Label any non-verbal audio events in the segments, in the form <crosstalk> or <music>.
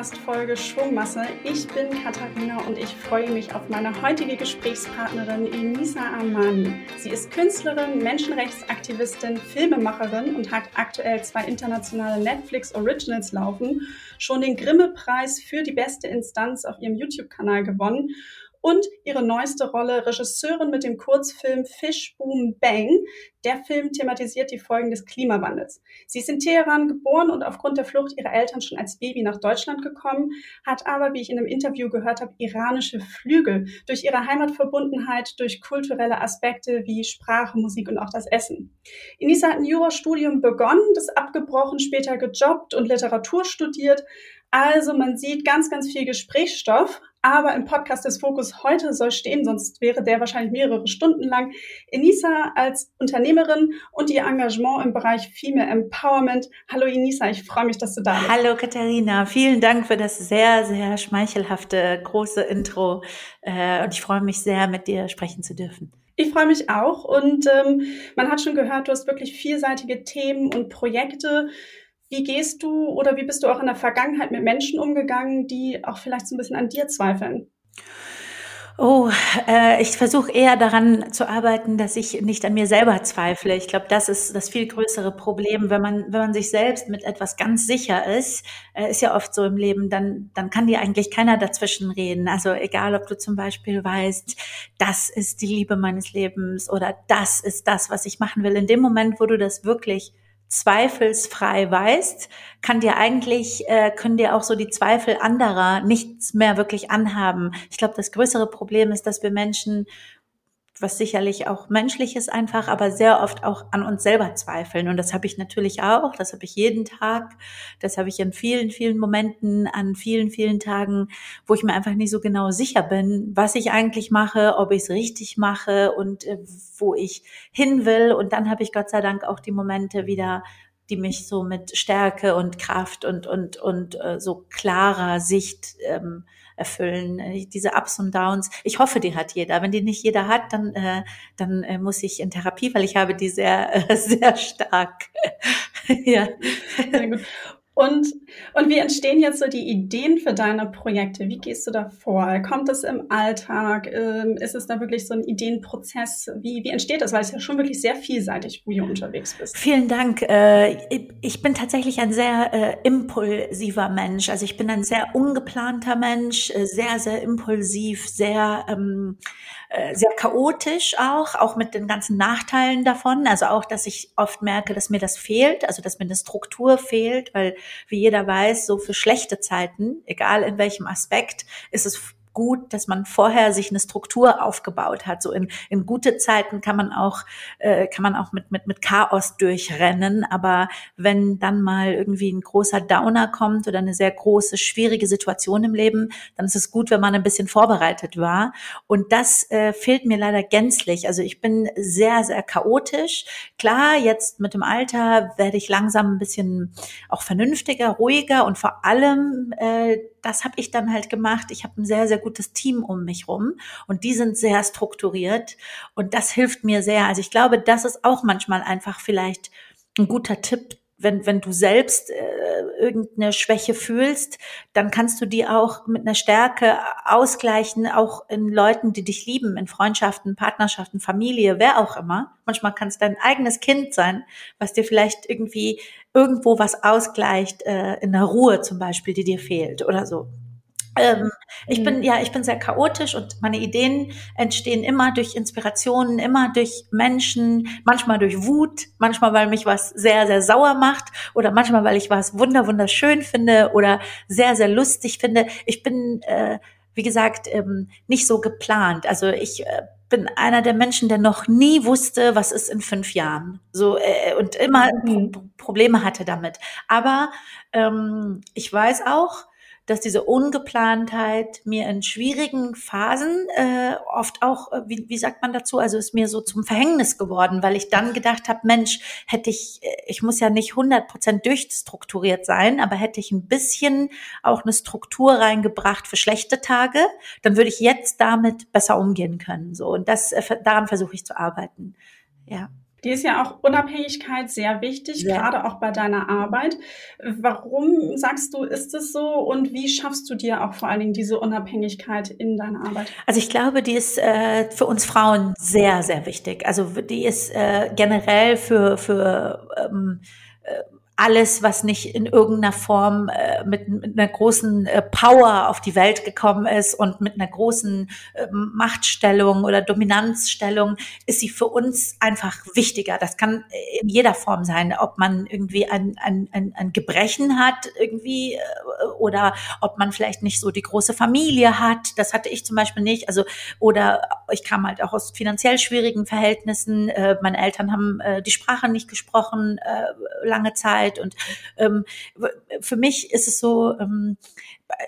Podcast-Folge Schwungmasse. Ich bin Katharina und ich freue mich auf meine heutige Gesprächspartnerin Enisa Armani. Sie ist Künstlerin, Menschenrechtsaktivistin, Filmemacherin und hat aktuell zwei internationale Netflix Originals laufen, schon den Grimme-Preis für die beste Instanz auf ihrem YouTube-Kanal gewonnen und ihre neueste Rolle Regisseurin mit dem Kurzfilm Fish Boom Bang. Der Film thematisiert die Folgen des Klimawandels. Sie ist in Teheran geboren und aufgrund der Flucht ihrer Eltern schon als Baby nach Deutschland gekommen, hat aber, wie ich in einem Interview gehört habe, iranische Flügel durch ihre Heimatverbundenheit, durch kulturelle Aspekte wie Sprache, Musik und auch das Essen. Inisa hat ein Jurastudium begonnen, das abgebrochen, später gejobbt und Literatur studiert, also man sieht ganz, ganz viel Gesprächsstoff, aber im Podcast des Fokus heute soll stehen, sonst wäre der wahrscheinlich mehrere Stunden lang. Enisa als Unternehmerin und ihr Engagement im Bereich Female Empowerment. Hallo Enisa, ich freue mich, dass du da bist. Hallo Katharina, vielen Dank für das sehr, sehr schmeichelhafte, große Intro. Äh, und ich freue mich sehr, mit dir sprechen zu dürfen. Ich freue mich auch und ähm, man hat schon gehört, du hast wirklich vielseitige Themen und Projekte. Wie gehst du oder wie bist du auch in der Vergangenheit mit Menschen umgegangen, die auch vielleicht so ein bisschen an dir zweifeln? Oh, äh, ich versuche eher daran zu arbeiten, dass ich nicht an mir selber zweifle. Ich glaube, das ist das viel größere Problem, wenn man wenn man sich selbst mit etwas ganz sicher ist, äh, ist ja oft so im Leben, dann dann kann dir eigentlich keiner dazwischen reden. Also egal, ob du zum Beispiel weißt, das ist die Liebe meines Lebens oder das ist das, was ich machen will. In dem Moment, wo du das wirklich zweifelsfrei weißt, kann dir eigentlich, äh, können dir auch so die Zweifel anderer nichts mehr wirklich anhaben. Ich glaube, das größere Problem ist, dass wir Menschen was sicherlich auch menschlich ist einfach, aber sehr oft auch an uns selber zweifeln. Und das habe ich natürlich auch, das habe ich jeden Tag, das habe ich in vielen, vielen Momenten, an vielen, vielen Tagen, wo ich mir einfach nicht so genau sicher bin, was ich eigentlich mache, ob ich es richtig mache und äh, wo ich hin will. Und dann habe ich Gott sei Dank auch die Momente wieder, die mich so mit Stärke und Kraft und, und, und äh, so klarer Sicht ähm, erfüllen. Äh, diese Ups und Downs. Ich hoffe, die hat jeder. Wenn die nicht jeder hat, dann, äh, dann äh, muss ich in Therapie, weil ich habe die sehr, äh, <laughs> sehr stark. <laughs> ja. Und, und wie entstehen jetzt so die Ideen für deine Projekte? Wie gehst du da vor? Kommt das im Alltag? Ähm, ist es da wirklich so ein Ideenprozess? Wie, wie entsteht das? Weil es ja schon wirklich sehr vielseitig, wo du unterwegs bist. Vielen Dank. Äh, ich bin tatsächlich ein sehr äh, impulsiver Mensch. Also ich bin ein sehr ungeplanter Mensch, äh, sehr, sehr impulsiv, sehr ähm, äh, sehr chaotisch auch, auch mit den ganzen Nachteilen davon. Also auch, dass ich oft merke, dass mir das fehlt, also dass mir eine Struktur fehlt, weil wie jeder weiß, so für schlechte Zeiten, egal in welchem Aspekt, ist es gut, dass man vorher sich eine Struktur aufgebaut hat. So in, in gute Zeiten kann man auch äh, kann man auch mit mit mit Chaos durchrennen, aber wenn dann mal irgendwie ein großer Downer kommt oder eine sehr große schwierige Situation im Leben, dann ist es gut, wenn man ein bisschen vorbereitet war. Und das äh, fehlt mir leider gänzlich. Also ich bin sehr sehr chaotisch. Klar, jetzt mit dem Alter werde ich langsam ein bisschen auch vernünftiger, ruhiger und vor allem äh, das habe ich dann halt gemacht. Ich habe ein sehr, sehr gutes Team um mich rum und die sind sehr strukturiert und das hilft mir sehr. Also ich glaube, das ist auch manchmal einfach vielleicht ein guter Tipp, wenn, wenn du selbst äh, irgendeine Schwäche fühlst, dann kannst du die auch mit einer Stärke ausgleichen, auch in Leuten, die dich lieben, in Freundschaften, Partnerschaften, Familie, wer auch immer. Manchmal kann es dein eigenes Kind sein, was dir vielleicht irgendwie irgendwo was ausgleicht, äh, in der Ruhe zum Beispiel, die dir fehlt oder so. Ähm, ich bin, mhm. ja, ich bin sehr chaotisch und meine Ideen entstehen immer durch Inspirationen, immer durch Menschen, manchmal durch Wut, manchmal, weil mich was sehr, sehr sauer macht oder manchmal, weil ich was wunder, wunderschön finde oder sehr, sehr lustig finde. Ich bin, äh, wie gesagt, ähm, nicht so geplant. Also ich äh, bin einer der Menschen, der noch nie wusste, was ist in fünf Jahren. So äh, und immer mhm. Pro Probleme hatte damit. Aber ähm, ich weiß auch, dass diese Ungeplantheit mir in schwierigen Phasen äh, oft auch, äh, wie, wie sagt man dazu, also ist mir so zum Verhängnis geworden, weil ich dann gedacht habe, Mensch, hätte ich, äh, ich muss ja nicht 100 Prozent durchstrukturiert sein, aber hätte ich ein bisschen auch eine Struktur reingebracht für schlechte Tage, dann würde ich jetzt damit besser umgehen können. So und das äh, daran versuche ich zu arbeiten. Ja. Die ist ja auch Unabhängigkeit sehr wichtig, ja. gerade auch bei deiner Arbeit. Warum sagst du, ist es so und wie schaffst du dir auch vor allen Dingen diese Unabhängigkeit in deiner Arbeit? Also ich glaube, die ist äh, für uns Frauen sehr, sehr wichtig. Also die ist äh, generell für, für ähm, äh, alles, was nicht in irgendeiner Form äh, mit, mit einer großen äh, Power auf die Welt gekommen ist und mit einer großen äh, Machtstellung oder Dominanzstellung, ist sie für uns einfach wichtiger. Das kann in jeder Form sein, ob man irgendwie ein, ein, ein, ein Gebrechen hat irgendwie äh, oder ob man vielleicht nicht so die große Familie hat. Das hatte ich zum Beispiel nicht. Also oder ich kam halt auch aus finanziell schwierigen Verhältnissen. Äh, meine Eltern haben äh, die Sprache nicht gesprochen äh, lange Zeit Zeit. Und ähm, für mich ist es so, ähm,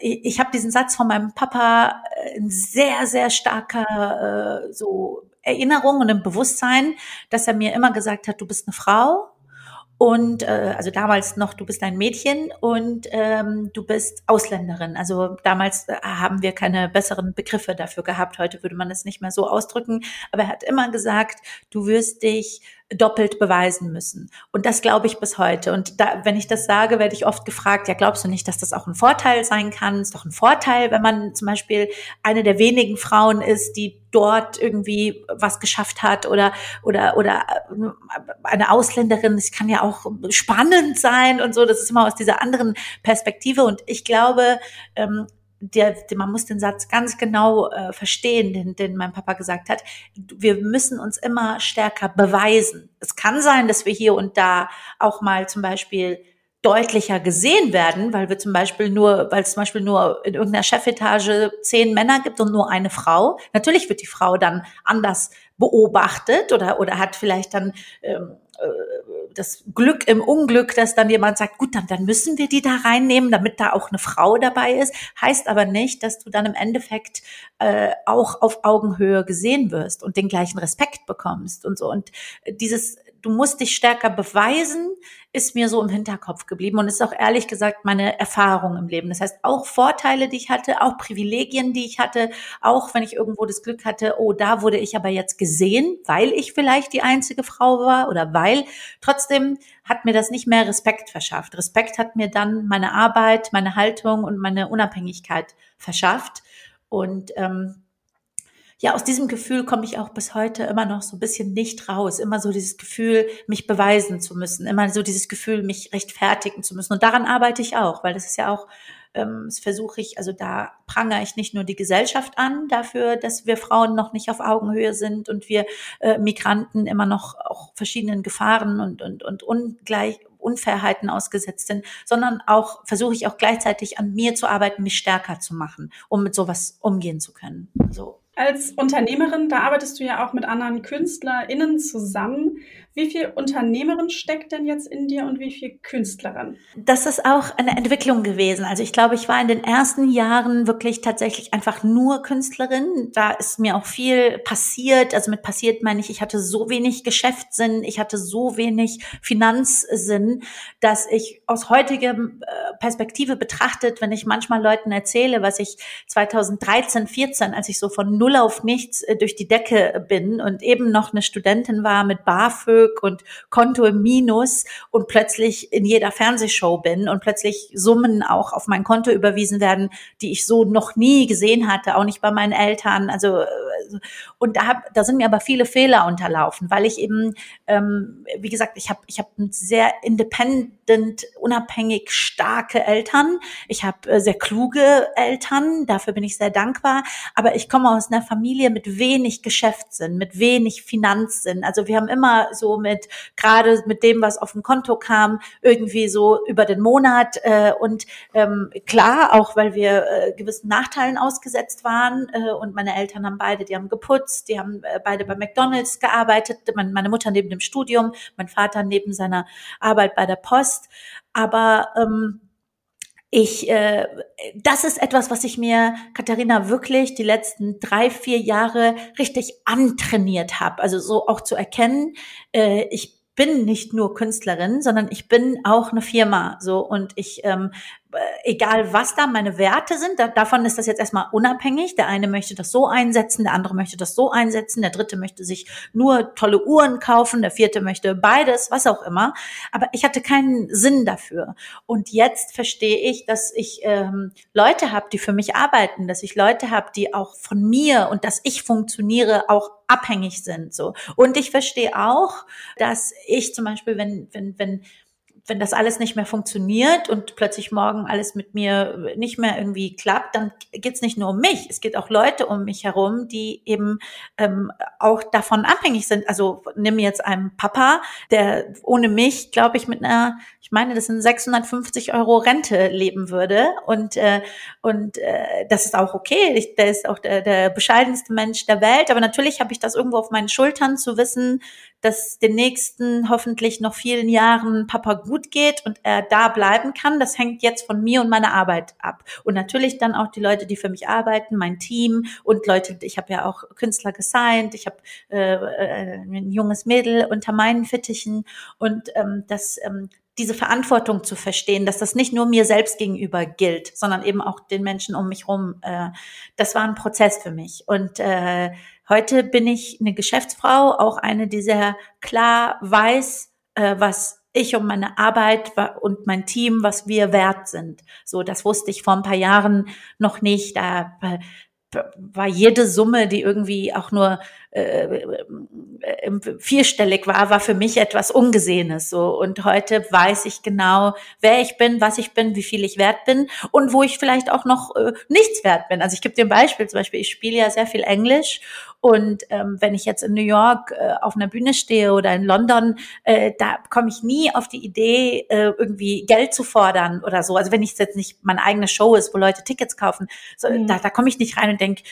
ich, ich habe diesen Satz von meinem Papa äh, ein sehr, sehr starker äh, so Erinnerung und im Bewusstsein, dass er mir immer gesagt hat, du bist eine Frau und äh, also damals noch, du bist ein Mädchen und ähm, du bist Ausländerin. Also damals äh, haben wir keine besseren Begriffe dafür gehabt. Heute würde man es nicht mehr so ausdrücken. Aber er hat immer gesagt, du wirst dich doppelt beweisen müssen. Und das glaube ich bis heute. Und da, wenn ich das sage, werde ich oft gefragt, ja, glaubst du nicht, dass das auch ein Vorteil sein kann? Ist doch ein Vorteil, wenn man zum Beispiel eine der wenigen Frauen ist, die dort irgendwie was geschafft hat oder, oder, oder äh, eine Ausländerin. Es kann ja auch spannend sein und so. Das ist immer aus dieser anderen Perspektive. Und ich glaube, ähm, der, man muss den Satz ganz genau äh, verstehen, den, den mein Papa gesagt hat. Wir müssen uns immer stärker beweisen. Es kann sein, dass wir hier und da auch mal zum Beispiel deutlicher gesehen werden, weil wir zum Beispiel nur, weil es zum Beispiel nur in irgendeiner Chefetage zehn Männer gibt und nur eine Frau. Natürlich wird die Frau dann anders beobachtet oder oder hat vielleicht dann ähm, äh, das Glück im Unglück, dass dann jemand sagt, gut, dann, dann müssen wir die da reinnehmen, damit da auch eine Frau dabei ist. Heißt aber nicht, dass du dann im Endeffekt äh, auch auf Augenhöhe gesehen wirst und den gleichen Respekt bekommst und so. Und dieses du musst dich stärker beweisen, ist mir so im Hinterkopf geblieben und ist auch ehrlich gesagt meine Erfahrung im Leben. Das heißt, auch Vorteile, die ich hatte, auch Privilegien, die ich hatte, auch wenn ich irgendwo das Glück hatte, oh, da wurde ich aber jetzt gesehen, weil ich vielleicht die einzige Frau war oder weil, trotzdem hat mir das nicht mehr Respekt verschafft. Respekt hat mir dann meine Arbeit, meine Haltung und meine Unabhängigkeit verschafft. Und ähm, ja, aus diesem Gefühl komme ich auch bis heute immer noch so ein bisschen nicht raus. Immer so dieses Gefühl, mich beweisen zu müssen. Immer so dieses Gefühl, mich rechtfertigen zu müssen. Und daran arbeite ich auch, weil das ist ja auch, ähm, das versuche ich, also da prangere ich nicht nur die Gesellschaft an dafür, dass wir Frauen noch nicht auf Augenhöhe sind und wir äh, Migranten immer noch auch verschiedenen Gefahren und, und, und ungleich, Unfairheiten ausgesetzt sind, sondern auch versuche ich auch gleichzeitig an mir zu arbeiten, mich stärker zu machen, um mit sowas umgehen zu können. So. Als Unternehmerin, da arbeitest du ja auch mit anderen KünstlerInnen zusammen. Wie viel Unternehmerin steckt denn jetzt in dir und wie viel Künstlerin? Das ist auch eine Entwicklung gewesen. Also ich glaube, ich war in den ersten Jahren wirklich tatsächlich einfach nur Künstlerin. Da ist mir auch viel passiert. Also mit passiert meine ich, ich hatte so wenig Geschäftssinn, ich hatte so wenig Finanzsinn, dass ich aus heutiger äh, Perspektive betrachtet, wenn ich manchmal Leuten erzähle, was ich 2013, 14, als ich so von null auf nichts äh, durch die Decke bin und eben noch eine Studentin war mit BAföG Glück und Konto im Minus und plötzlich in jeder Fernsehshow bin und plötzlich Summen auch auf mein Konto überwiesen werden, die ich so noch nie gesehen hatte, auch nicht bei meinen Eltern. Also äh, und da, hab, da sind mir aber viele Fehler unterlaufen, weil ich eben, ähm, wie gesagt, ich habe ich hab sehr independent, unabhängig starke Eltern. Ich habe äh, sehr kluge Eltern, dafür bin ich sehr dankbar. Aber ich komme aus einer Familie mit wenig Geschäftssinn, mit wenig Finanzsinn. Also wir haben immer so mit, gerade mit dem, was auf dem Konto kam, irgendwie so über den Monat äh, und ähm, klar, auch weil wir äh, gewissen Nachteilen ausgesetzt waren äh, und meine Eltern haben beide, die haben geputzt, die haben äh, beide bei McDonalds gearbeitet, meine Mutter neben dem Studium, mein Vater neben seiner Arbeit bei der Post. Aber ähm, ich, äh, das ist etwas, was ich mir, Katharina, wirklich die letzten drei, vier Jahre richtig antrainiert habe. Also so auch zu erkennen, äh, ich bin nicht nur Künstlerin, sondern ich bin auch eine Firma. So und ich ähm, egal was da meine Werte sind, da, davon ist das jetzt erstmal unabhängig. Der eine möchte das so einsetzen, der andere möchte das so einsetzen, der dritte möchte sich nur tolle Uhren kaufen, der vierte möchte beides, was auch immer. Aber ich hatte keinen Sinn dafür. Und jetzt verstehe ich, dass ich ähm, Leute habe, die für mich arbeiten, dass ich Leute habe, die auch von mir und dass ich funktioniere, auch abhängig sind. So. Und ich verstehe auch, dass ich zum Beispiel, wenn, wenn, wenn wenn das alles nicht mehr funktioniert und plötzlich morgen alles mit mir nicht mehr irgendwie klappt, dann geht es nicht nur um mich, es geht auch Leute um mich herum, die eben ähm, auch davon abhängig sind. Also nimm jetzt einen Papa, der ohne mich, glaube ich, mit einer, ich meine, das sind 650 Euro Rente leben würde und äh, und äh, das ist auch okay. Ich, der ist auch der, der bescheidenste Mensch der Welt, aber natürlich habe ich das irgendwo auf meinen Schultern zu wissen, dass den nächsten hoffentlich noch vielen Jahren Papa gut geht und er da bleiben kann. Das hängt jetzt von mir und meiner Arbeit ab. Und natürlich dann auch die Leute, die für mich arbeiten, mein Team und Leute, ich habe ja auch Künstler gesigned, ich habe äh, äh, ein junges Mädel unter meinen Fittichen und ähm, das ähm, diese Verantwortung zu verstehen, dass das nicht nur mir selbst gegenüber gilt, sondern eben auch den Menschen um mich rum. Äh, das war ein Prozess für mich. Und äh, heute bin ich eine Geschäftsfrau, auch eine, die sehr klar weiß, äh, was ich und meine Arbeit und mein Team, was wir wert sind. So, das wusste ich vor ein paar Jahren noch nicht. Da äh, war jede Summe, die irgendwie auch nur äh, vierstellig war, war für mich etwas Ungesehenes. So und heute weiß ich genau, wer ich bin, was ich bin, wie viel ich wert bin und wo ich vielleicht auch noch äh, nichts wert bin. Also ich gebe dir ein Beispiel. Zum Beispiel, ich spiele ja sehr viel Englisch und ähm, wenn ich jetzt in New York äh, auf einer Bühne stehe oder in London, äh, da komme ich nie auf die Idee, äh, irgendwie Geld zu fordern oder so. Also wenn ich jetzt nicht meine eigene Show ist, wo Leute Tickets kaufen, so, mhm. da, da komme ich nicht rein und denke,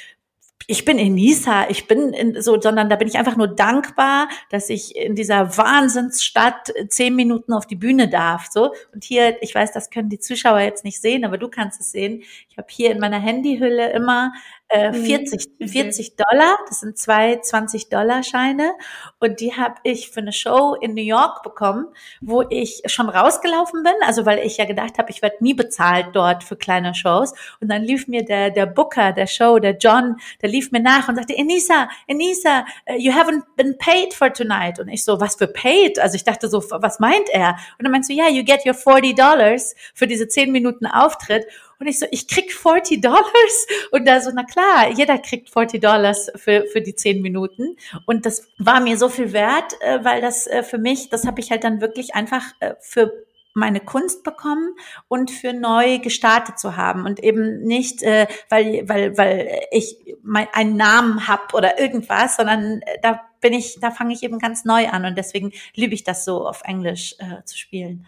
ich bin in Nisa, ich bin in so, sondern da bin ich einfach nur dankbar, dass ich in dieser Wahnsinnsstadt zehn Minuten auf die Bühne darf. So und hier, ich weiß, das können die Zuschauer jetzt nicht sehen, aber du kannst es sehen. Ich habe hier in meiner Handyhülle immer äh, 40, mhm. 40 Dollar. Das sind zwei 20 Dollar Scheine. Und die habe ich für eine Show in New York bekommen, wo ich schon rausgelaufen bin. Also weil ich ja gedacht habe, ich werde nie bezahlt dort für kleine Shows. Und dann lief mir der, der Booker der Show, der John, der lief mir nach und sagte, Enisa, Enisa, uh, you haven't been paid for tonight. Und ich so, was für paid? Also ich dachte so, was meint er? Und dann meinst du, ja, yeah, you get your 40 Dollars für diese 10 Minuten Auftritt. Und ich so, ich krieg 40 Dollars. Und da so, na klar, jeder kriegt 40 Dollars für, für die 10 Minuten. Und das war mir so viel wert, äh, weil das äh, für mich, das habe ich halt dann wirklich einfach äh, für meine Kunst bekommen und für neu gestartet zu haben und eben nicht, äh, weil, weil, weil ich mein, einen Namen hab oder irgendwas, sondern da bin ich, da fange ich eben ganz neu an und deswegen liebe ich das so auf Englisch äh, zu spielen.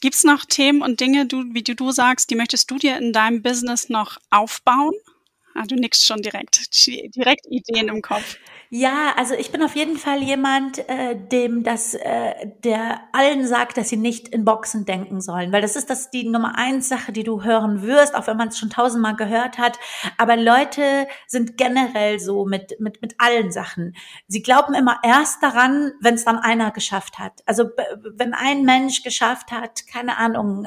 Gibt es noch Themen und Dinge, du, wie du, du sagst, die möchtest du dir in deinem Business noch aufbauen? Ah, du nickst schon direkt, direkt Ideen im Kopf. Ja, also ich bin auf jeden Fall jemand, äh, dem das, äh, der allen sagt, dass sie nicht in Boxen denken sollen, weil das ist das die Nummer eins Sache, die du hören wirst, auch wenn man es schon tausendmal gehört hat. Aber Leute sind generell so mit mit mit allen Sachen. Sie glauben immer erst daran, wenn es dann einer geschafft hat. Also wenn ein Mensch geschafft hat, keine Ahnung,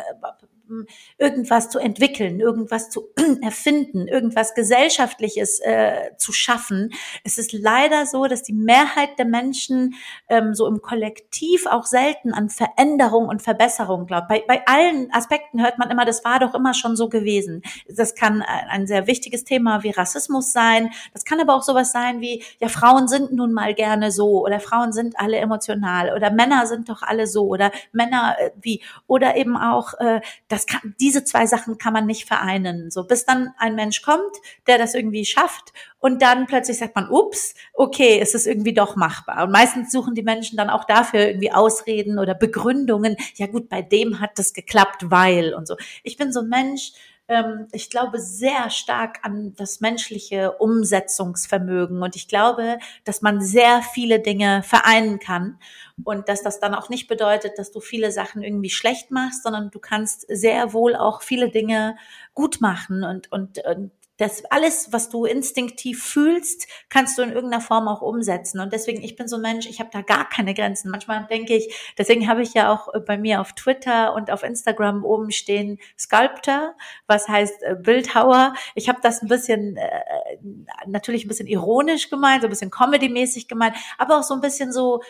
irgendwas zu entwickeln, irgendwas zu <clears throat> erfinden, irgendwas Gesellschaftliches äh, zu schaffen. Es ist leider so, dass die Mehrheit der Menschen ähm, so im Kollektiv auch selten an Veränderung und Verbesserung glaubt. Bei, bei allen Aspekten hört man immer, das war doch immer schon so gewesen. Das kann ein sehr wichtiges Thema wie Rassismus sein. Das kann aber auch sowas sein wie, ja, Frauen sind nun mal gerne so oder Frauen sind alle emotional oder Männer sind doch alle so oder Männer äh, wie oder eben auch äh, das kann, diese zwei Sachen kann man nicht vereinen. So, bis dann ein Mensch kommt, der das irgendwie schafft und dann plötzlich sagt man, ups, okay, es ist irgendwie doch machbar. Und meistens suchen die Menschen dann auch dafür irgendwie Ausreden oder Begründungen. Ja gut, bei dem hat das geklappt, weil und so. Ich bin so ein Mensch, ähm, ich glaube sehr stark an das menschliche Umsetzungsvermögen und ich glaube, dass man sehr viele Dinge vereinen kann und dass das dann auch nicht bedeutet, dass du viele Sachen irgendwie schlecht machst, sondern du kannst sehr wohl auch viele Dinge gut machen und, und, und das alles, was du instinktiv fühlst, kannst du in irgendeiner Form auch umsetzen. Und deswegen, ich bin so ein Mensch, ich habe da gar keine Grenzen. Manchmal denke ich, deswegen habe ich ja auch äh, bei mir auf Twitter und auf Instagram oben stehen Sculptor, was heißt äh, Bildhauer. Ich habe das ein bisschen, äh, natürlich ein bisschen ironisch gemeint, so ein bisschen comedy-mäßig gemeint, aber auch so ein bisschen so,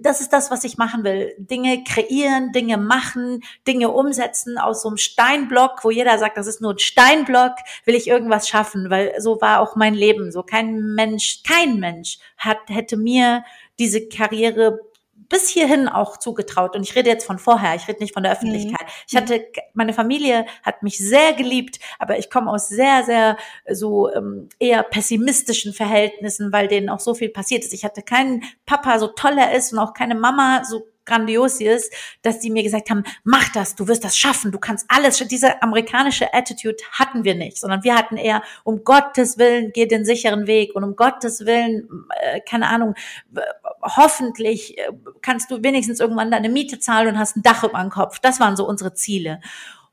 das ist das, was ich machen will. Dinge kreieren, Dinge machen, Dinge umsetzen aus so einem Steinblock, wo jeder sagt, das ist nur ein Steinblock, will ich irgendwas irgendwas schaffen, weil so war auch mein Leben. So kein Mensch, kein Mensch hat, hätte mir diese Karriere bis hierhin auch zugetraut. Und ich rede jetzt von vorher, ich rede nicht von der Öffentlichkeit. Mhm. Ich hatte, meine Familie hat mich sehr geliebt, aber ich komme aus sehr, sehr so ähm, eher pessimistischen Verhältnissen, weil denen auch so viel passiert ist. Ich hatte keinen Papa, so toll er ist, und auch keine Mama, so grandios sie ist, dass die mir gesagt haben, mach das, du wirst das schaffen, du kannst alles. Diese amerikanische Attitude hatten wir nicht, sondern wir hatten eher, um Gottes Willen, geh den sicheren Weg und um Gottes Willen, äh, keine Ahnung, hoffentlich äh, kannst du wenigstens irgendwann deine Miete zahlen und hast ein Dach über dem Kopf. Das waren so unsere Ziele.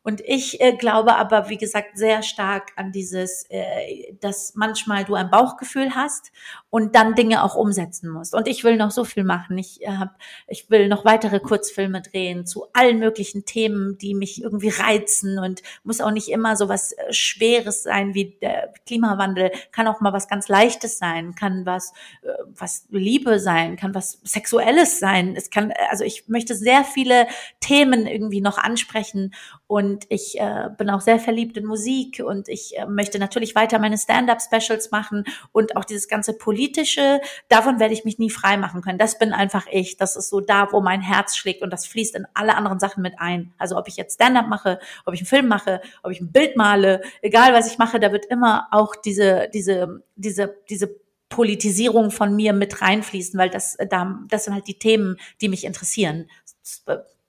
Und ich äh, glaube aber, wie gesagt, sehr stark an dieses, äh, dass manchmal du ein Bauchgefühl hast und dann Dinge auch umsetzen musst. Und ich will noch so viel machen. Ich äh, hab, ich will noch weitere Kurzfilme drehen zu allen möglichen Themen, die mich irgendwie reizen und muss auch nicht immer so was äh, Schweres sein wie der Klimawandel. Kann auch mal was ganz Leichtes sein, kann was, äh, was Liebe sein, kann was Sexuelles sein. Es kann, also ich möchte sehr viele Themen irgendwie noch ansprechen und ich äh, bin auch sehr verliebt in Musik und ich äh, möchte natürlich weiter meine Stand-up-Specials machen und auch dieses ganze politische, davon werde ich mich nie frei machen können. Das bin einfach ich. Das ist so da, wo mein Herz schlägt und das fließt in alle anderen Sachen mit ein. Also ob ich jetzt Stand-up mache, ob ich einen Film mache, ob ich ein Bild male, egal was ich mache, da wird immer auch diese, diese, diese, diese Politisierung von mir mit reinfließen, weil das, da, das sind halt die Themen, die mich interessieren.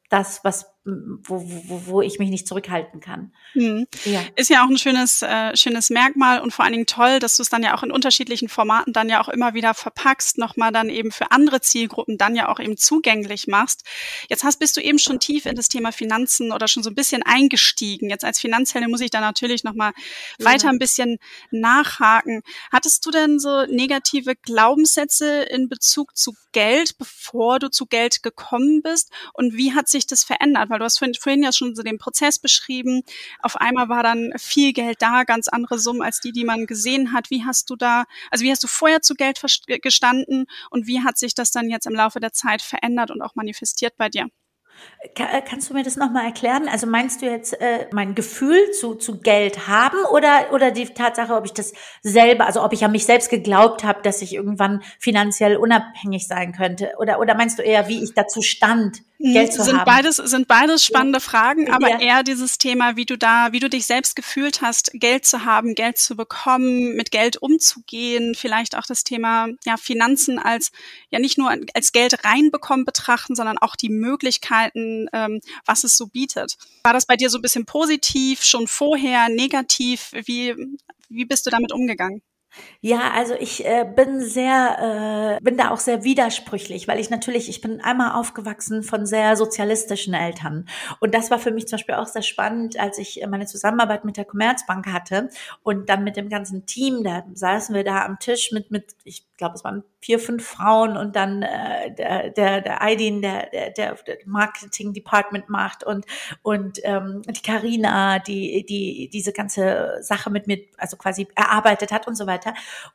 Das, was wo, wo, wo ich mich nicht zurückhalten kann. Hm. Ja. Ist ja auch ein schönes, äh, schönes Merkmal und vor allen Dingen toll, dass du es dann ja auch in unterschiedlichen Formaten dann ja auch immer wieder verpackst, nochmal dann eben für andere Zielgruppen dann ja auch eben zugänglich machst. Jetzt hast, bist du eben schon tief in das Thema Finanzen oder schon so ein bisschen eingestiegen. Jetzt als Finanzheldin muss ich da natürlich nochmal ja. weiter ein bisschen nachhaken. Hattest du denn so negative Glaubenssätze in Bezug zu Geld, bevor du zu Geld gekommen bist? Und wie hat sich das verändert? Weil du hast vorhin ja schon so den Prozess beschrieben. Auf einmal war dann viel Geld da, ganz andere Summen als die, die man gesehen hat. Wie hast du da, also wie hast du vorher zu Geld gestanden und wie hat sich das dann jetzt im Laufe der Zeit verändert und auch manifestiert bei dir? Äh, kannst du mir das nochmal erklären? Also meinst du jetzt äh, mein Gefühl zu, zu Geld haben oder, oder die Tatsache, ob ich das selber, also ob ich an mich selbst geglaubt habe, dass ich irgendwann finanziell unabhängig sein könnte? Oder, oder meinst du eher, wie ich dazu stand, hm, Geld zu sind haben? Beides, sind beides spannende ja. Fragen, aber ja. eher dieses Thema, wie du da, wie du dich selbst gefühlt hast, Geld zu haben, Geld zu bekommen, mit Geld umzugehen, vielleicht auch das Thema ja, Finanzen als ja nicht nur als Geld reinbekommen betrachten, sondern auch die Möglichkeiten, ähm, was es so bietet. War das bei dir so ein bisschen positiv, schon vorher, negativ? Wie, wie bist du damit umgegangen? Ja, also ich äh, bin sehr, äh, bin da auch sehr widersprüchlich, weil ich natürlich, ich bin einmal aufgewachsen von sehr sozialistischen Eltern. Und das war für mich zum Beispiel auch sehr spannend, als ich meine Zusammenarbeit mit der Commerzbank hatte und dann mit dem ganzen Team, da saßen wir da am Tisch mit, mit ich glaube, es waren vier, fünf Frauen und dann äh, der, der, der Aidin, der, der, der Marketing Department macht und, und ähm, die Karina, die, die diese ganze Sache mit mir, also quasi erarbeitet hat und so weiter.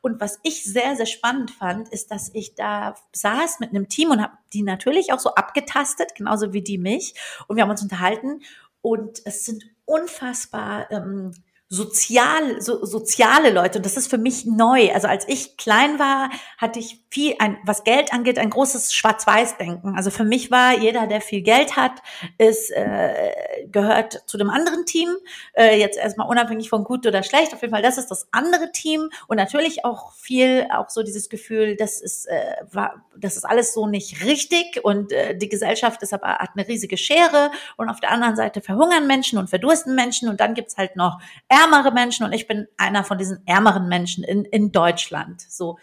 Und was ich sehr, sehr spannend fand, ist, dass ich da saß mit einem Team und habe die natürlich auch so abgetastet, genauso wie die mich. Und wir haben uns unterhalten und es sind unfassbar ähm, sozial, so, soziale Leute. Und das ist für mich neu. Also als ich klein war, hatte ich viel, ein, was Geld angeht, ein großes Schwarz-Weiß-Denken. Also für mich war jeder, der viel Geld hat, ist, äh, gehört zu dem anderen Team. Äh, jetzt erstmal unabhängig von gut oder schlecht. Auf jeden Fall, das ist das andere Team. Und natürlich auch viel, auch so dieses Gefühl, das ist, äh, war, das ist alles so nicht richtig. Und äh, die Gesellschaft ist aber, hat eine riesige Schere. Und auf der anderen Seite verhungern Menschen und verdursten Menschen. Und dann gibt's halt noch ärmere Menschen und ich bin einer von diesen ärmeren Menschen in, in Deutschland. So,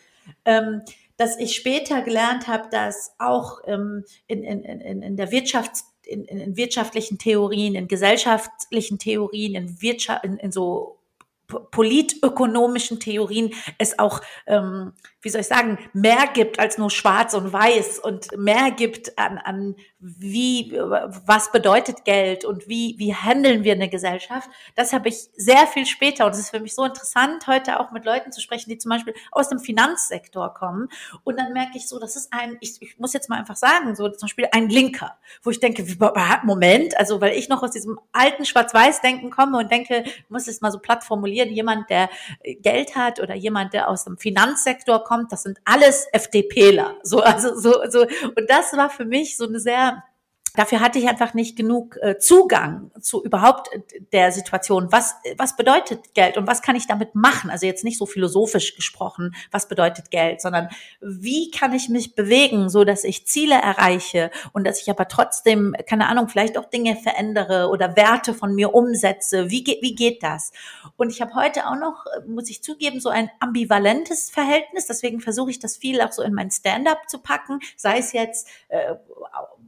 ähm, dass ich später gelernt habe, dass auch ähm, in, in, in, in der Wirtschafts in, in, wirtschaftlichen Theorien, in gesellschaftlichen Theorien, in Wirtschaft, in, in so politökonomischen Theorien es auch, ähm, wie soll ich sagen, mehr gibt als nur schwarz und weiß und mehr gibt an, an wie, was bedeutet Geld und wie, wie handeln wir eine Gesellschaft. Das habe ich sehr viel später und es ist für mich so interessant, heute auch mit Leuten zu sprechen, die zum Beispiel aus dem Finanzsektor kommen und dann merke ich so, das ist ein, ich, ich muss jetzt mal einfach sagen, so zum Beispiel ein Linker, wo ich denke, Moment, also weil ich noch aus diesem alten Schwarz-Weiß-Denken komme und denke, muss es mal so platt formulieren, jemand, der Geld hat oder jemand, der aus dem Finanzsektor kommt, das sind alles FDPler. So, also so, so. Und das war für mich so eine sehr Dafür hatte ich einfach nicht genug äh, Zugang zu überhaupt der Situation. Was, was bedeutet Geld und was kann ich damit machen? Also jetzt nicht so philosophisch gesprochen, was bedeutet Geld, sondern wie kann ich mich bewegen, so dass ich Ziele erreiche und dass ich aber trotzdem, keine Ahnung, vielleicht auch Dinge verändere oder Werte von mir umsetze. Wie, geht wie geht das? Und ich habe heute auch noch, muss ich zugeben, so ein ambivalentes Verhältnis. Deswegen versuche ich das viel auch so in mein Stand-up zu packen, sei es jetzt äh,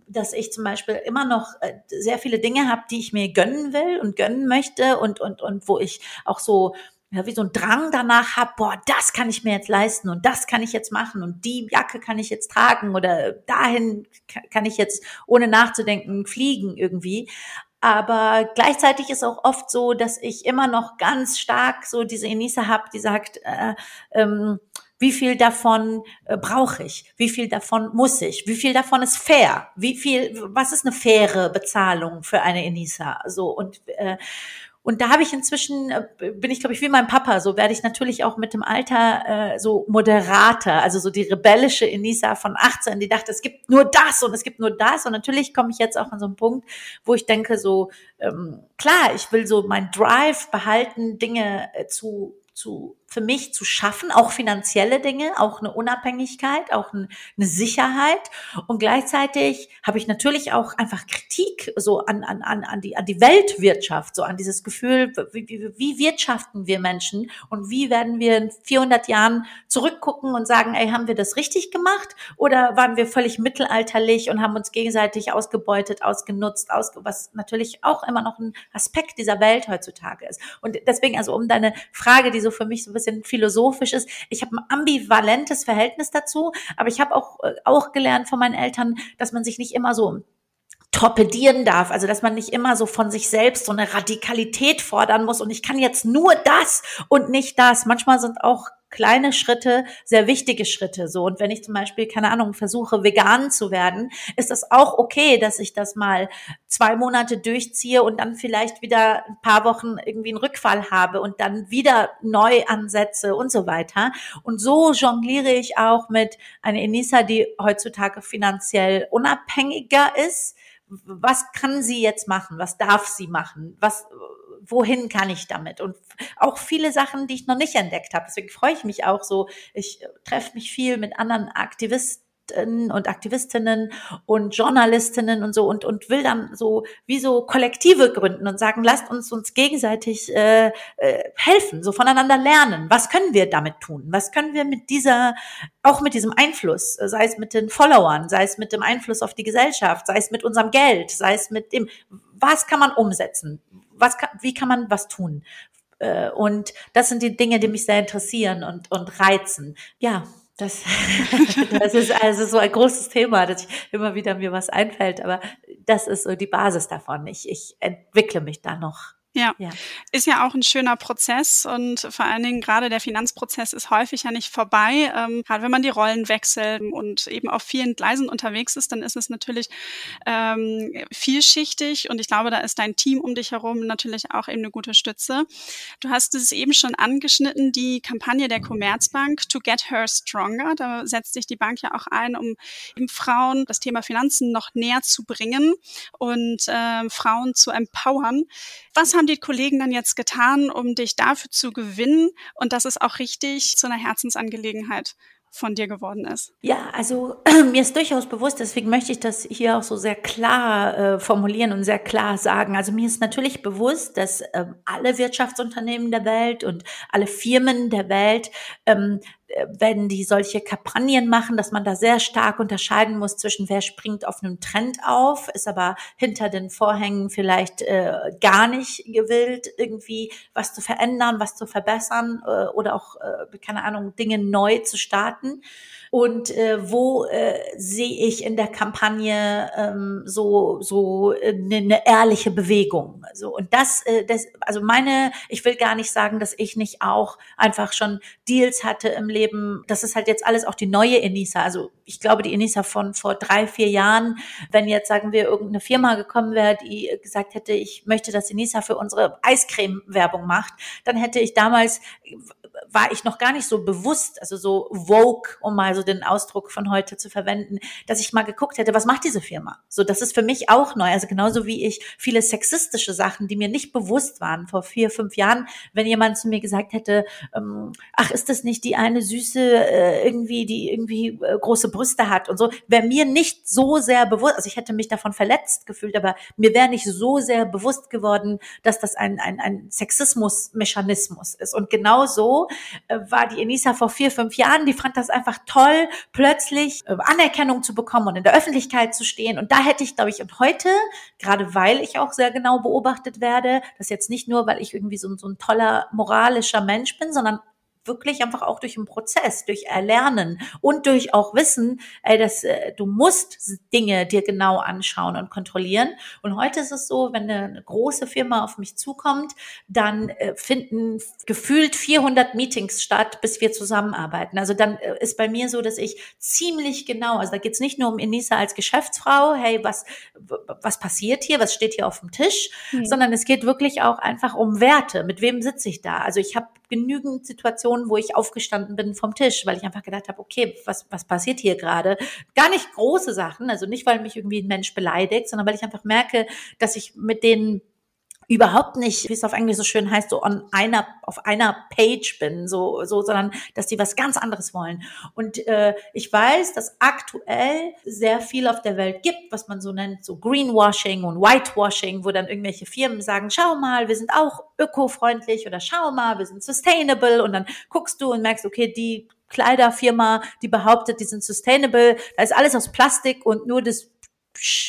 dass ich zum Beispiel immer noch äh, sehr viele Dinge habe, die ich mir gönnen will und gönnen möchte und, und, und wo ich auch so ja, wie so ein Drang danach habe, boah, das kann ich mir jetzt leisten und das kann ich jetzt machen und die Jacke kann ich jetzt tragen oder dahin kann ich jetzt ohne nachzudenken fliegen irgendwie. Aber gleichzeitig ist auch oft so, dass ich immer noch ganz stark so diese Enisa habe, die sagt, äh, ähm, wie viel davon äh, brauche ich? Wie viel davon muss ich? Wie viel davon ist fair? Wie viel, was ist eine faire Bezahlung für eine Enisa? So und äh, und da habe ich inzwischen, äh, bin ich, glaube ich, wie mein Papa, so werde ich natürlich auch mit dem Alter äh, so moderater, also so die rebellische Enisa von 18, die dachte, es gibt nur das und es gibt nur das. Und natürlich komme ich jetzt auch an so einen Punkt, wo ich denke, so, ähm, klar, ich will so mein Drive behalten, Dinge äh, zu zu, für mich zu schaffen, auch finanzielle Dinge, auch eine Unabhängigkeit, auch eine Sicherheit. Und gleichzeitig habe ich natürlich auch einfach Kritik so an, an, an, an, die, an die Weltwirtschaft, so an dieses Gefühl, wie, wie, wie wirtschaften wir Menschen und wie werden wir in 400 Jahren zurückgucken und sagen, ey, haben wir das richtig gemacht oder waren wir völlig mittelalterlich und haben uns gegenseitig ausgebeutet, ausgenutzt, ausge was natürlich auch immer noch ein Aspekt dieser Welt heutzutage ist. Und deswegen, also um deine Frage, die so für mich so ein bisschen philosophisch ist. Ich habe ein ambivalentes Verhältnis dazu, aber ich habe auch, äh, auch gelernt von meinen Eltern, dass man sich nicht immer so torpedieren darf, also dass man nicht immer so von sich selbst so eine Radikalität fordern muss und ich kann jetzt nur das und nicht das. Manchmal sind auch kleine Schritte sehr wichtige Schritte so und wenn ich zum Beispiel keine Ahnung versuche vegan zu werden, ist das auch okay, dass ich das mal zwei Monate durchziehe und dann vielleicht wieder ein paar Wochen irgendwie einen Rückfall habe und dann wieder neu ansetze und so weiter und so jongliere ich auch mit einer Enisa, die heutzutage finanziell unabhängiger ist was kann sie jetzt machen? Was darf sie machen? Was, wohin kann ich damit? Und auch viele Sachen, die ich noch nicht entdeckt habe. Deswegen freue ich mich auch so. Ich treffe mich viel mit anderen Aktivisten und Aktivistinnen und Journalistinnen und so und und will dann so wie so Kollektive gründen und sagen, lasst uns uns gegenseitig äh, äh, helfen, so voneinander lernen. Was können wir damit tun? Was können wir mit dieser auch mit diesem Einfluss, sei es mit den Followern, sei es mit dem Einfluss auf die Gesellschaft, sei es mit unserem Geld, sei es mit dem, was kann man umsetzen? Was kann, wie kann man was tun? Äh, und das sind die Dinge, die mich sehr interessieren und, und reizen. Ja, das, <laughs> das ist also so ein großes Thema, dass ich immer wieder mir was einfällt, aber das ist so die Basis davon. Ich, ich entwickle mich da noch ja. ja. ist ja auch ein schöner Prozess und vor allen Dingen gerade der Finanzprozess ist häufig ja nicht vorbei. Ähm, gerade wenn man die Rollen wechselt und eben auf vielen Gleisen unterwegs ist, dann ist es natürlich ähm, vielschichtig und ich glaube, da ist dein Team um dich herum natürlich auch eben eine gute Stütze. Du hast es eben schon angeschnitten, die Kampagne der Commerzbank To Get Her Stronger. Da setzt sich die Bank ja auch ein, um eben Frauen das Thema Finanzen noch näher zu bringen und äh, Frauen zu empowern. Was haben die Kollegen dann jetzt getan, um dich dafür zu gewinnen? Und das ist auch richtig zu einer Herzensangelegenheit von dir geworden ist? Ja, also <clears throat> mir ist durchaus bewusst, deswegen möchte ich das hier auch so sehr klar äh, formulieren und sehr klar sagen. Also mir ist natürlich bewusst, dass äh, alle Wirtschaftsunternehmen der Welt und alle Firmen der Welt ähm, wenn die solche Kampagnen machen, dass man da sehr stark unterscheiden muss zwischen wer springt auf einem Trend auf, ist aber hinter den Vorhängen vielleicht äh, gar nicht gewillt, irgendwie was zu verändern, was zu verbessern äh, oder auch, äh, keine Ahnung, Dinge neu zu starten. Und äh, wo äh, sehe ich in der Kampagne ähm, so so eine, eine ehrliche Bewegung? So und das äh, das also meine ich will gar nicht sagen dass ich nicht auch einfach schon Deals hatte im Leben das ist halt jetzt alles auch die neue Enisa. Also ich glaube die Enisa von vor drei vier Jahren wenn jetzt sagen wir irgendeine Firma gekommen wäre die gesagt hätte ich möchte dass Enisa für unsere Eiscreme Werbung macht dann hätte ich damals war ich noch gar nicht so bewusst, also so vogue, um mal so den Ausdruck von heute zu verwenden, dass ich mal geguckt hätte, was macht diese Firma? So, das ist für mich auch neu. Also genauso wie ich viele sexistische Sachen, die mir nicht bewusst waren vor vier, fünf Jahren, wenn jemand zu mir gesagt hätte, ähm, ach, ist das nicht die eine süße, äh, irgendwie, die irgendwie äh, große Brüste hat und so, wäre mir nicht so sehr bewusst, also ich hätte mich davon verletzt gefühlt, aber mir wäre nicht so sehr bewusst geworden, dass das ein, ein, ein Sexismus-Mechanismus ist. Und genau so äh, war die Enisa vor vier, fünf Jahren, die fand das einfach toll, plötzlich äh, Anerkennung zu bekommen und in der Öffentlichkeit zu stehen. Und da hätte ich, glaube ich, und heute, gerade weil ich auch sehr genau beobachtet werde, das jetzt nicht nur, weil ich irgendwie so, so ein toller moralischer Mensch bin, sondern wirklich einfach auch durch einen Prozess, durch Erlernen und durch auch Wissen, ey, dass äh, du musst Dinge dir genau anschauen und kontrollieren. Und heute ist es so, wenn eine große Firma auf mich zukommt, dann äh, finden gefühlt 400 Meetings statt, bis wir zusammenarbeiten. Also dann äh, ist bei mir so, dass ich ziemlich genau, also da geht es nicht nur um Enisa als Geschäftsfrau, hey, was was passiert hier, was steht hier auf dem Tisch, mhm. sondern es geht wirklich auch einfach um Werte. Mit wem sitze ich da? Also ich habe genügend Situationen, wo ich aufgestanden bin vom Tisch, weil ich einfach gedacht habe, okay, was, was passiert hier gerade? Gar nicht große Sachen, also nicht, weil mich irgendwie ein Mensch beleidigt, sondern weil ich einfach merke, dass ich mit denen überhaupt nicht, wie es auf Englisch so schön heißt, so on einer, auf einer Page bin, so, so, sondern dass die was ganz anderes wollen. Und äh, ich weiß, dass aktuell sehr viel auf der Welt gibt, was man so nennt, so Greenwashing und Whitewashing, wo dann irgendwelche Firmen sagen, schau mal, wir sind auch ökofreundlich oder schau mal, wir sind sustainable und dann guckst du und merkst, okay, die Kleiderfirma, die behauptet, die sind sustainable, da ist alles aus Plastik und nur das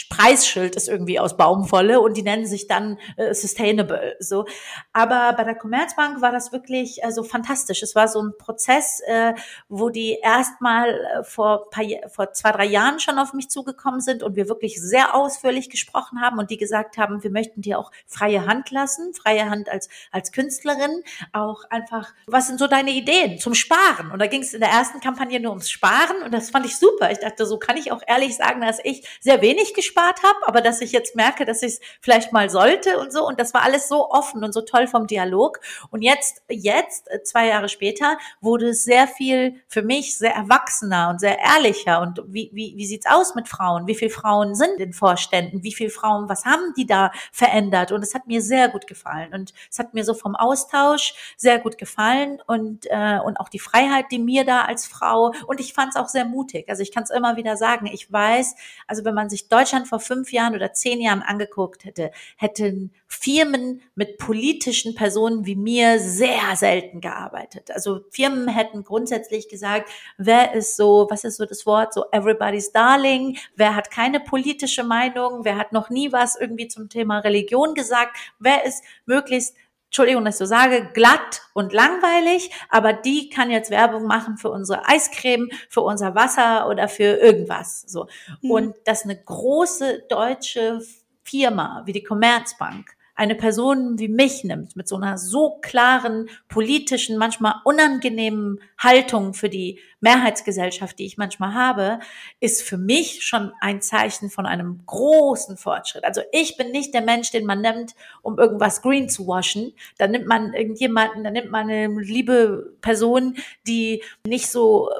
Preisschild ist irgendwie aus Baumwolle und die nennen sich dann äh, Sustainable. So, aber bei der Commerzbank war das wirklich also fantastisch. Es war so ein Prozess, äh, wo die erstmal äh, vor paar, vor zwei drei Jahren schon auf mich zugekommen sind und wir wirklich sehr ausführlich gesprochen haben und die gesagt haben, wir möchten dir auch freie Hand lassen, freie Hand als als Künstlerin, auch einfach, was sind so deine Ideen zum Sparen? Und da ging es in der ersten Kampagne nur ums Sparen und das fand ich super. Ich dachte, so kann ich auch ehrlich sagen, dass ich sehr wenig wenig gespart habe, aber dass ich jetzt merke, dass ich es vielleicht mal sollte und so. Und das war alles so offen und so toll vom Dialog. Und jetzt, jetzt, äh, zwei Jahre später, wurde es sehr viel für mich sehr erwachsener und sehr ehrlicher. Und wie, wie, wie sieht's aus mit Frauen? Wie viele Frauen sind in Vorständen? Wie viele Frauen, was haben die da verändert? Und es hat mir sehr gut gefallen. Und es hat mir so vom Austausch sehr gut gefallen und, äh, und auch die Freiheit, die mir da als Frau und ich fand es auch sehr mutig. Also ich kann es immer wieder sagen. Ich weiß, also wenn man sich Deutschland vor fünf Jahren oder zehn Jahren angeguckt hätte, hätten Firmen mit politischen Personen wie mir sehr selten gearbeitet. Also Firmen hätten grundsätzlich gesagt, wer ist so, was ist so das Wort, so everybody's darling, wer hat keine politische Meinung, wer hat noch nie was irgendwie zum Thema Religion gesagt, wer ist möglichst Entschuldigung, dass ich so sage, glatt und langweilig, aber die kann jetzt Werbung machen für unsere Eiscreme, für unser Wasser oder für irgendwas. So. Mhm. Und dass eine große deutsche Firma wie die Commerzbank eine Person wie mich nimmt, mit so einer so klaren politischen, manchmal unangenehmen Haltung für die Mehrheitsgesellschaft, die ich manchmal habe, ist für mich schon ein Zeichen von einem großen Fortschritt. Also ich bin nicht der Mensch, den man nimmt, um irgendwas green zu waschen. Da nimmt man irgendjemanden, da nimmt man eine liebe Person, die nicht so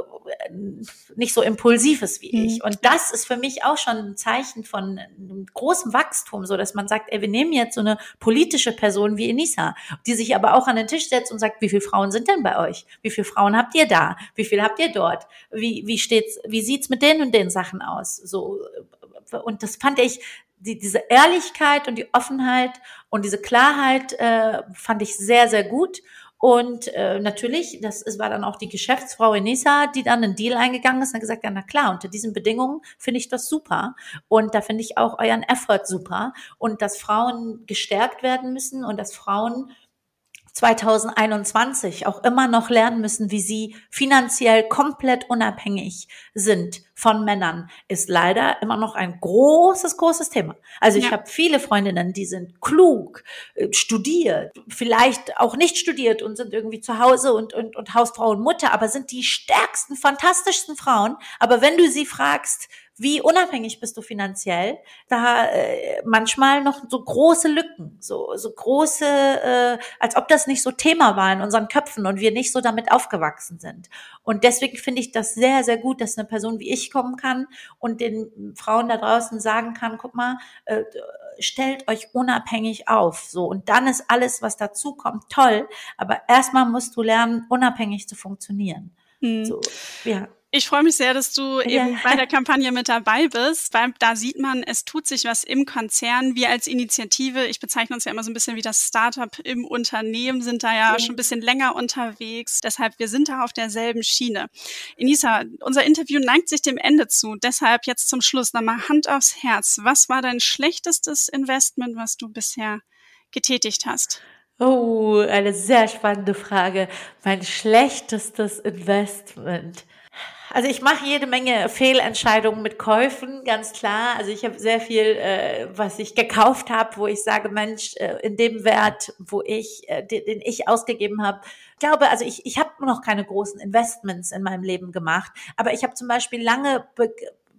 nicht so impulsiv ist wie ich. Mhm. Und das ist für mich auch schon ein Zeichen von großem Wachstum, so dass man sagt, ey, wir nehmen jetzt so eine politische Person wie Enisa, die sich aber auch an den Tisch setzt und sagt, wie viele Frauen sind denn bei euch? Wie viele Frauen habt ihr da? Wie viel habt ihr dort? Wie, wie steht's, wie sieht's mit den und den Sachen aus? So, und das fand ich, die, diese Ehrlichkeit und die Offenheit und diese Klarheit äh, fand ich sehr, sehr gut. Und äh, natürlich, das es war dann auch die Geschäftsfrau Enisa, die dann einen Deal eingegangen ist und gesagt, ja, na klar, unter diesen Bedingungen finde ich das super. Und da finde ich auch euren Effort super. Und dass Frauen gestärkt werden müssen und dass Frauen 2021 auch immer noch lernen müssen, wie sie finanziell komplett unabhängig sind von Männern, ist leider immer noch ein großes, großes Thema. Also ich ja. habe viele Freundinnen, die sind klug, äh, studiert, vielleicht auch nicht studiert und sind irgendwie zu Hause und, und, und Hausfrau und Mutter, aber sind die stärksten, fantastischsten Frauen. Aber wenn du sie fragst, wie unabhängig bist du finanziell? Da äh, manchmal noch so große Lücken, so so große, äh, als ob das nicht so Thema war in unseren Köpfen und wir nicht so damit aufgewachsen sind. Und deswegen finde ich das sehr sehr gut, dass eine Person wie ich kommen kann und den Frauen da draußen sagen kann: Guck mal, äh, stellt euch unabhängig auf, so und dann ist alles, was dazu kommt, toll. Aber erstmal musst du lernen, unabhängig zu funktionieren. Hm. So, ja. Ich freue mich sehr, dass du eben ja. bei der <laughs> Kampagne mit dabei bist, weil da sieht man, es tut sich was im Konzern. Wir als Initiative, ich bezeichne uns ja immer so ein bisschen wie das Startup im Unternehmen, sind da ja, ja. schon ein bisschen länger unterwegs. Deshalb, wir sind da auf derselben Schiene. Inisa, unser Interview neigt sich dem Ende zu. Deshalb jetzt zum Schluss nochmal Hand aufs Herz. Was war dein schlechtestes Investment, was du bisher getätigt hast? Oh, eine sehr spannende Frage. Mein schlechtestes Investment. Also ich mache jede Menge Fehlentscheidungen mit Käufen, ganz klar. Also ich habe sehr viel, äh, was ich gekauft habe, wo ich sage, Mensch, äh, in dem Wert, wo ich, äh, den, den ich ausgegeben habe, glaube, also ich, ich habe noch keine großen Investments in meinem Leben gemacht, aber ich habe zum Beispiel lange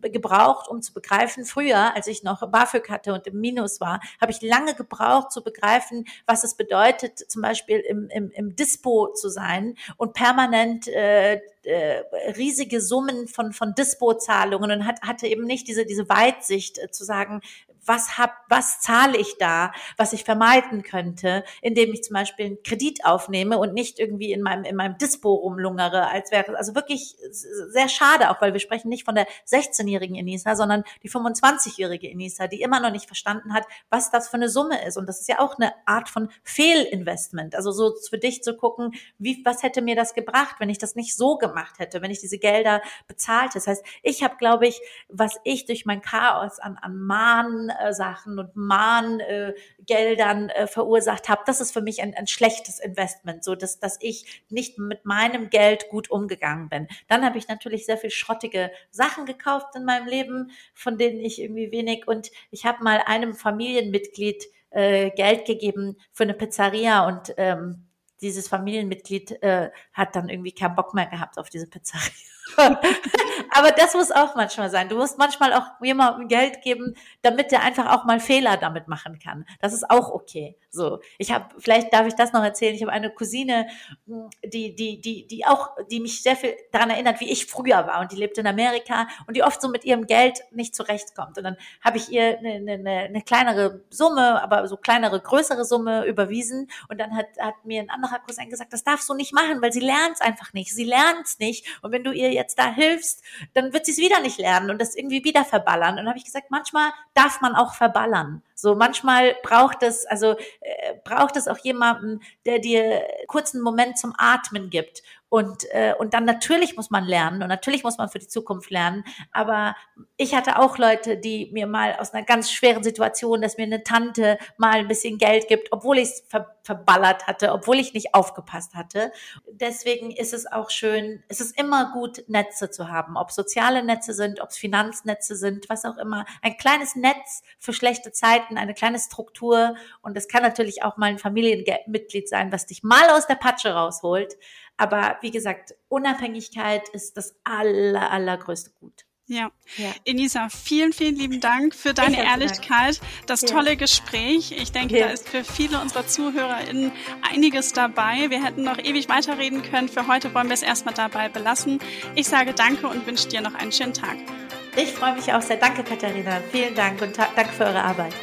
gebraucht, um zu begreifen, früher, als ich noch BAföG hatte und im Minus war, habe ich lange gebraucht zu begreifen, was es bedeutet, zum Beispiel im, im, im Dispo zu sein und permanent äh, äh, riesige Summen von, von Dispo-Zahlungen und hat, hatte eben nicht diese, diese Weitsicht äh, zu sagen, was hab, was zahle ich da, was ich vermeiden könnte, indem ich zum Beispiel einen Kredit aufnehme und nicht irgendwie in meinem, in meinem Dispo rumlungere, als wäre, also wirklich sehr schade auch, weil wir sprechen nicht von der 16-jährigen Enisa, sondern die 25-jährige Enisa, die immer noch nicht verstanden hat, was das für eine Summe ist. Und das ist ja auch eine Art von Fehlinvestment. Also so für dich zu gucken, wie, was hätte mir das gebracht, wenn ich das nicht so gemacht hätte, wenn ich diese Gelder bezahlt. Das heißt, ich habe, glaube ich, was ich durch mein Chaos an, an Mahn äh, Sachen und Mahngeldern äh, verursacht habe, das ist für mich ein, ein schlechtes Investment, so dass, dass ich nicht mit meinem Geld gut umgegangen bin. Dann habe ich natürlich sehr viel schrottige Sachen gekauft in meinem Leben, von denen ich irgendwie wenig und ich habe mal einem Familienmitglied äh, Geld gegeben für eine Pizzeria und ähm, dieses Familienmitglied äh, hat dann irgendwie keinen Bock mehr gehabt auf diese Pizzeria. <laughs> Aber das muss auch manchmal sein. Du musst manchmal auch jemandem Geld geben, damit der einfach auch mal Fehler damit machen kann. Das ist auch okay. So, ich habe, vielleicht darf ich das noch erzählen. Ich habe eine Cousine, die, die, die, die auch, die mich sehr viel daran erinnert, wie ich früher war. Und die lebt in Amerika und die oft so mit ihrem Geld nicht zurechtkommt. Und dann habe ich ihr eine, eine, eine kleinere Summe, aber so kleinere, größere Summe überwiesen. Und dann hat, hat mir ein anderer Cousin gesagt, das darfst du nicht machen, weil sie lernt es einfach nicht. Sie lernt es nicht. Und wenn du ihr jetzt da hilfst, dann wird sie es wieder nicht lernen und das irgendwie wieder verballern. Und dann habe ich gesagt, manchmal darf man auch verballern. So manchmal braucht es, also äh, braucht es auch jemanden, der dir kurzen Moment zum Atmen gibt und, äh, und dann natürlich muss man lernen und natürlich muss man für die Zukunft lernen. Aber ich hatte auch Leute, die mir mal aus einer ganz schweren Situation, dass mir eine Tante mal ein bisschen Geld gibt, obwohl ich es ver verballert hatte, obwohl ich nicht aufgepasst hatte. Deswegen ist es auch schön, es ist immer gut, Netze zu haben, ob soziale Netze sind, ob es Finanznetze sind, was auch immer. Ein kleines Netz für schlechte Zeiten, eine kleine Struktur. Und es kann natürlich auch mal ein Familienmitglied sein, was dich mal aus der Patsche rausholt. Aber wie gesagt, Unabhängigkeit ist das aller, allergrößte Gut. Ja. ja. Enisa, vielen, vielen lieben Dank für deine Ehrlichkeit, das ja. tolle Gespräch. Ich denke, ja. da ist für viele unserer ZuhörerInnen einiges dabei. Wir hätten noch ewig weiterreden können. Für heute wollen wir es erstmal dabei belassen. Ich sage danke und wünsche dir noch einen schönen Tag. Ich freue mich auch sehr. Danke, Katharina. Vielen Dank und danke für eure Arbeit.